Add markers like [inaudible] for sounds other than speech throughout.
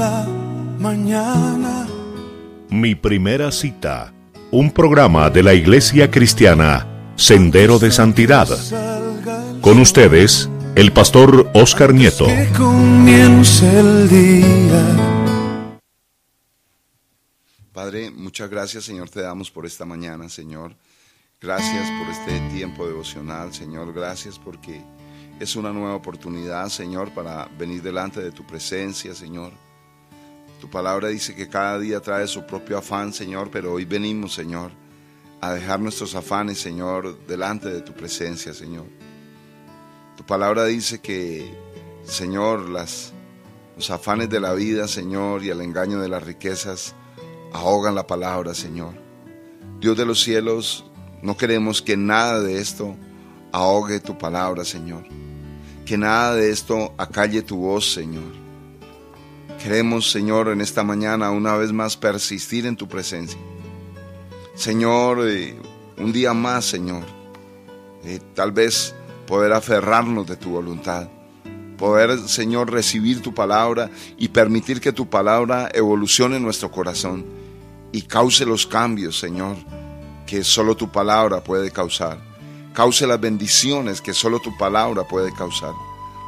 la mañana. Mi primera cita, un programa de la Iglesia Cristiana, Sendero de Santidad. Con ustedes, el pastor Oscar Nieto. Que comience el día. Padre, muchas gracias, Señor, te damos por esta mañana, Señor. Gracias por este tiempo devocional, Señor. Gracias porque es una nueva oportunidad, Señor, para venir delante de tu presencia, Señor. Tu palabra dice que cada día trae su propio afán, Señor, pero hoy venimos, Señor, a dejar nuestros afanes, Señor, delante de tu presencia, Señor. Tu palabra dice que, Señor, los afanes de la vida, Señor, y el engaño de las riquezas ahogan la palabra, Señor. Dios de los cielos, no queremos que nada de esto ahogue tu palabra, Señor. Que nada de esto acalle tu voz, Señor. Queremos, Señor, en esta mañana una vez más persistir en tu presencia. Señor, eh, un día más, Señor. Eh, tal vez poder aferrarnos de tu voluntad. Poder, Señor, recibir tu palabra y permitir que tu palabra evolucione en nuestro corazón y cause los cambios, Señor, que solo tu palabra puede causar. Cause las bendiciones que solo tu palabra puede causar.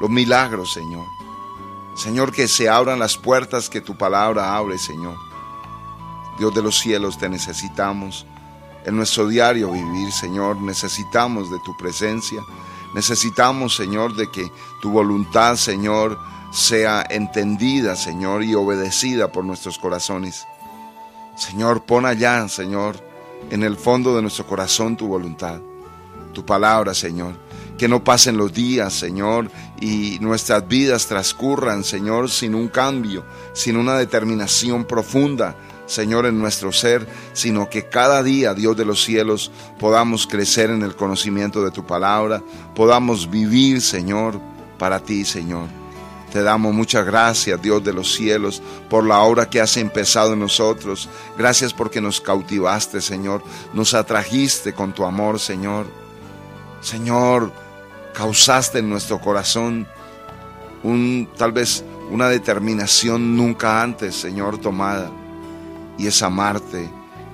Los milagros, Señor. Señor, que se abran las puertas que tu palabra abre, Señor. Dios de los cielos, te necesitamos. En nuestro diario vivir, Señor, necesitamos de tu presencia. Necesitamos, Señor, de que tu voluntad, Señor, sea entendida, Señor, y obedecida por nuestros corazones. Señor, pon allá, Señor, en el fondo de nuestro corazón tu voluntad, tu palabra, Señor. Que no pasen los días, Señor, y nuestras vidas transcurran, Señor, sin un cambio, sin una determinación profunda, Señor, en nuestro ser, sino que cada día, Dios de los cielos, podamos crecer en el conocimiento de tu palabra, podamos vivir, Señor, para ti, Señor. Te damos muchas gracias, Dios de los cielos, por la obra que has empezado en nosotros. Gracias porque nos cautivaste, Señor. Nos atrajiste con tu amor, Señor. Señor, causaste en nuestro corazón un tal vez una determinación nunca antes, Señor, tomada. Y es amarte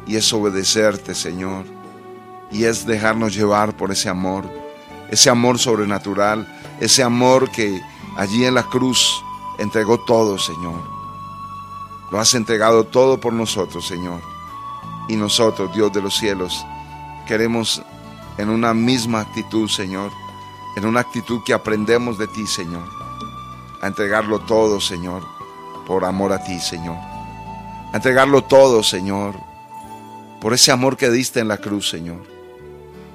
y es obedecerte, Señor. Y es dejarnos llevar por ese amor, ese amor sobrenatural, ese amor que allí en la cruz entregó todo, Señor. Lo has entregado todo por nosotros, Señor. Y nosotros, Dios de los cielos, queremos en una misma actitud, Señor, en una actitud que aprendemos de ti, Señor, a entregarlo todo, Señor, por amor a ti, Señor. A entregarlo todo, Señor, por ese amor que diste en la cruz, Señor.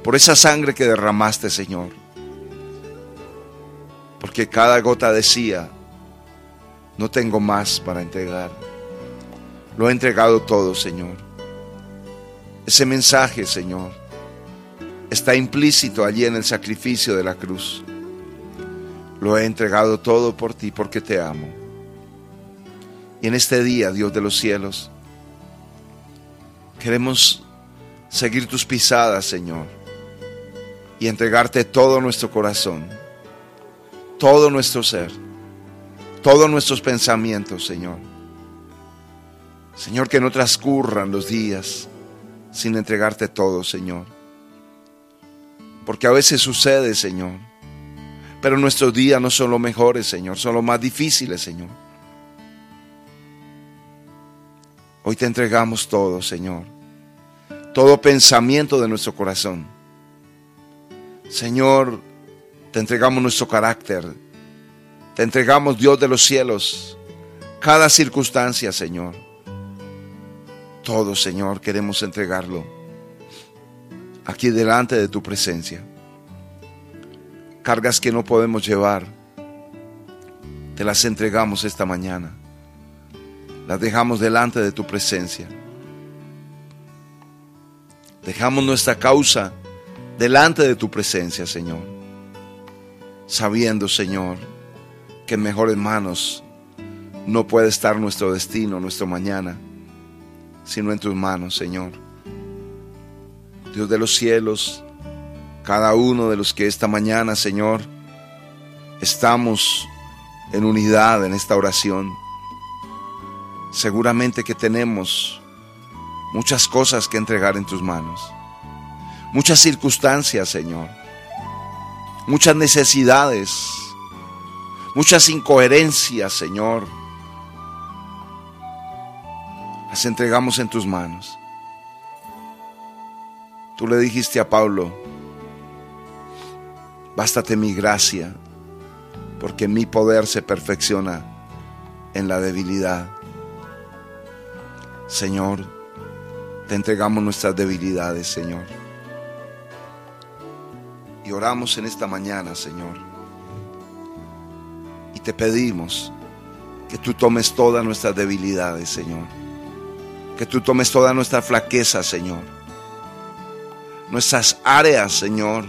Por esa sangre que derramaste, Señor porque cada gota decía, no tengo más para entregar. Lo he entregado todo, Señor. Ese mensaje, Señor, está implícito allí en el sacrificio de la cruz. Lo he entregado todo por ti porque te amo. Y en este día, Dios de los cielos, queremos seguir tus pisadas, Señor, y entregarte todo nuestro corazón todo nuestro ser, todos nuestros pensamientos, Señor. Señor, que no transcurran los días sin entregarte todo, Señor. Porque a veces sucede, Señor. Pero nuestros días no son los mejores, Señor, son los más difíciles, Señor. Hoy te entregamos todo, Señor. Todo pensamiento de nuestro corazón. Señor, te entregamos nuestro carácter. Te entregamos, Dios de los cielos, cada circunstancia, Señor. Todo, Señor, queremos entregarlo aquí delante de tu presencia. Cargas que no podemos llevar, te las entregamos esta mañana. Las dejamos delante de tu presencia. Dejamos nuestra causa delante de tu presencia, Señor sabiendo, Señor, que en mejores manos no puede estar nuestro destino, nuestro mañana, sino en tus manos, Señor. Dios de los cielos, cada uno de los que esta mañana, Señor, estamos en unidad en esta oración. seguramente que tenemos muchas cosas que entregar en tus manos, muchas circunstancias, Señor, muchas necesidades, muchas incoherencias, Señor. Las entregamos en tus manos. Tú le dijiste a Pablo, bástate mi gracia, porque mi poder se perfecciona en la debilidad. Señor, te entregamos nuestras debilidades, Señor. Y oramos en esta mañana, Señor. Y te pedimos que tú tomes todas nuestras debilidades, Señor. Que tú tomes toda nuestra flaqueza, Señor. Nuestras áreas, Señor.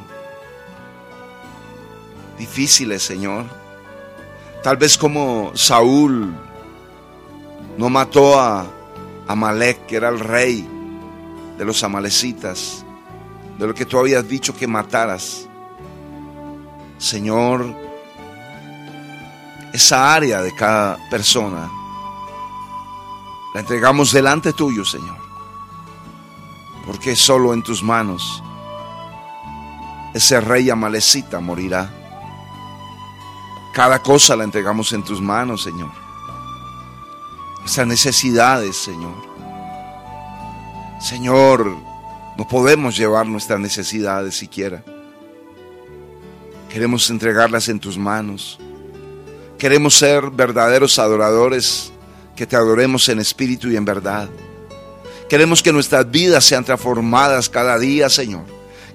Difíciles, Señor. Tal vez como Saúl no mató a Amalek, que era el rey de los amalecitas, de lo que tú habías dicho que mataras. Señor, esa área de cada persona la entregamos delante tuyo, Señor, porque solo en tus manos ese rey amalecita morirá. Cada cosa la entregamos en tus manos, Señor. Esas necesidades, Señor. Señor, no podemos llevar nuestras necesidades siquiera. Queremos entregarlas en tus manos. Queremos ser verdaderos adoradores, que te adoremos en espíritu y en verdad. Queremos que nuestras vidas sean transformadas cada día, Señor.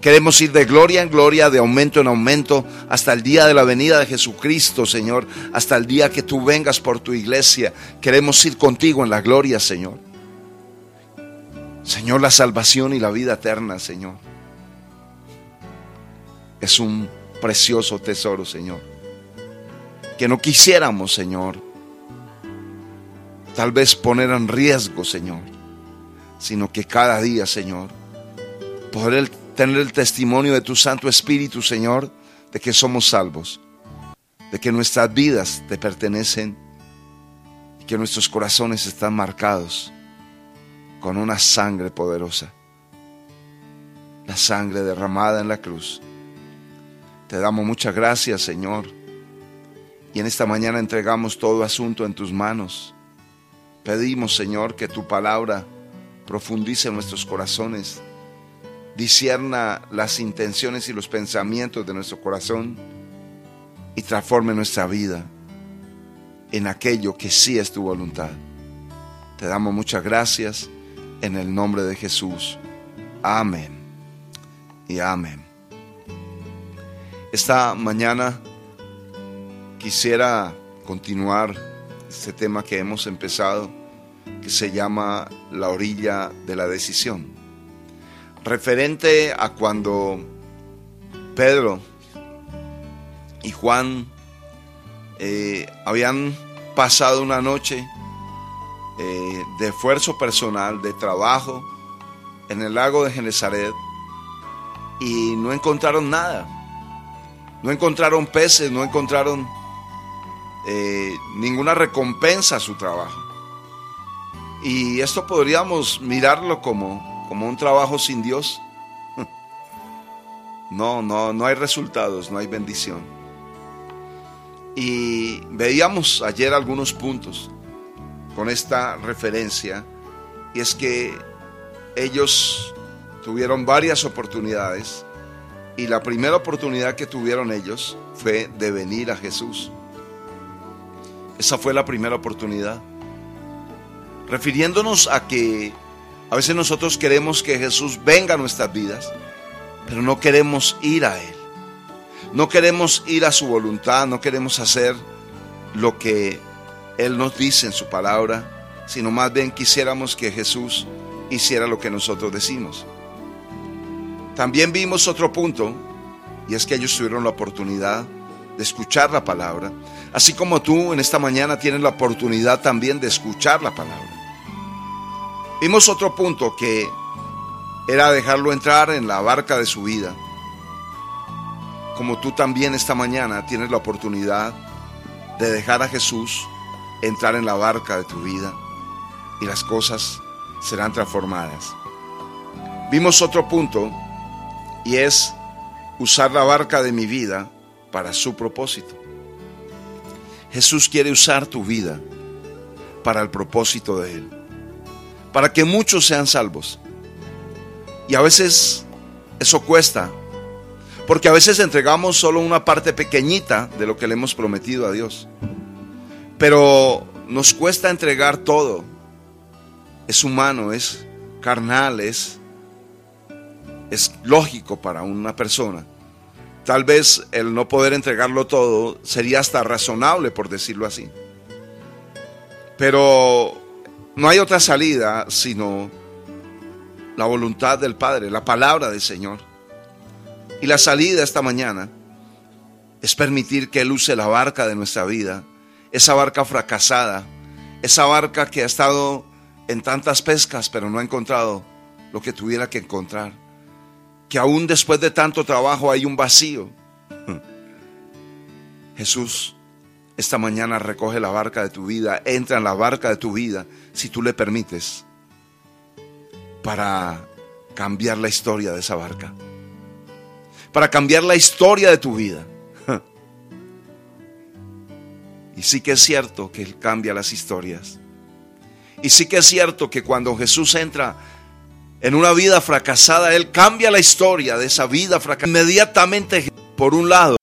Queremos ir de gloria en gloria, de aumento en aumento, hasta el día de la venida de Jesucristo, Señor, hasta el día que tú vengas por tu iglesia. Queremos ir contigo en la gloria, Señor. Señor, la salvación y la vida eterna, Señor. Es un precioso tesoro, Señor. Que no quisiéramos, Señor, tal vez poner en riesgo, Señor, sino que cada día, Señor, poder tener el testimonio de tu Santo Espíritu, Señor, de que somos salvos, de que nuestras vidas te pertenecen y que nuestros corazones están marcados con una sangre poderosa, la sangre derramada en la cruz. Te damos muchas gracias, Señor, y en esta mañana entregamos todo asunto en tus manos. Pedimos, Señor, que tu palabra profundice en nuestros corazones, disierna las intenciones y los pensamientos de nuestro corazón y transforme nuestra vida en aquello que sí es tu voluntad. Te damos muchas gracias en el nombre de Jesús. Amén y amén. Esta mañana quisiera continuar este tema que hemos empezado, se llama la orilla de la decisión. Referente a cuando Pedro y Juan eh, habían pasado una noche eh, de esfuerzo personal, de trabajo en el lago de Genezaret y no encontraron nada. No encontraron peces, no encontraron eh, ninguna recompensa a su trabajo. Y esto podríamos mirarlo como, como un trabajo sin Dios. [laughs] No, no, no hay resultados, no hay bendición. Y veíamos ayer algunos puntos con esta referencia y es que ellos tuvieron varias oportunidades y la primera oportunidad que tuvieron ellos fue de venir a Jesús. Esa fue la primera oportunidad. Refiriéndonos a que a veces nosotros queremos que Jesús venga a nuestras vidas, pero no queremos ir a Él. No queremos ir a su voluntad, no queremos hacer lo que él nos dice en su palabra, sino más bien quisiéramos que Jesús hiciera lo que nosotros decimos. También vimos otro punto, y es que ellos tuvieron la oportunidad de escuchar la palabra, así como tú en esta mañana tienes la oportunidad también de escuchar la palabra. Vimos otro punto que era dejarlo entrar en la barca de su vida, como tú también esta mañana tienes la oportunidad de dejar a Jesús entrar en la barca de tu vida y las cosas serán transformadas. Vimos otro punto y es usar la barca de mi vida para su propósito. Jesús quiere usar tu vida para el propósito de Él, para que muchos sean salvos. Y a veces eso cuesta, porque a veces entregamos solo una parte pequeñita de lo que le hemos prometido a Dios. Pero nos cuesta entregar todo. Es humano, es carnal, es, es lógico para una persona. Tal vez el no poder entregarlo todo sería hasta razonable, por decirlo así. Pero no hay otra salida sino la voluntad del Padre, la palabra del Señor. Y la salida esta mañana es permitir que Él use la barca de nuestra vida, esa barca fracasada, esa barca que ha estado en tantas pescas pero no ha encontrado lo que tuviera que encontrar. Que aún después de tanto trabajo hay un vacío. [laughs] Jesús esta mañana recoge la barca de tu vida, entra en la barca de tu vida, si tú le permites, para cambiar la historia de esa barca, para cambiar la historia de tu vida. [laughs] Y sí que es cierto que Él cambia las historias. Y sí que es cierto que cuando Jesús entra en una vida fracasada, Él cambia la historia de esa vida fracasada. Inmediatamente, por un lado,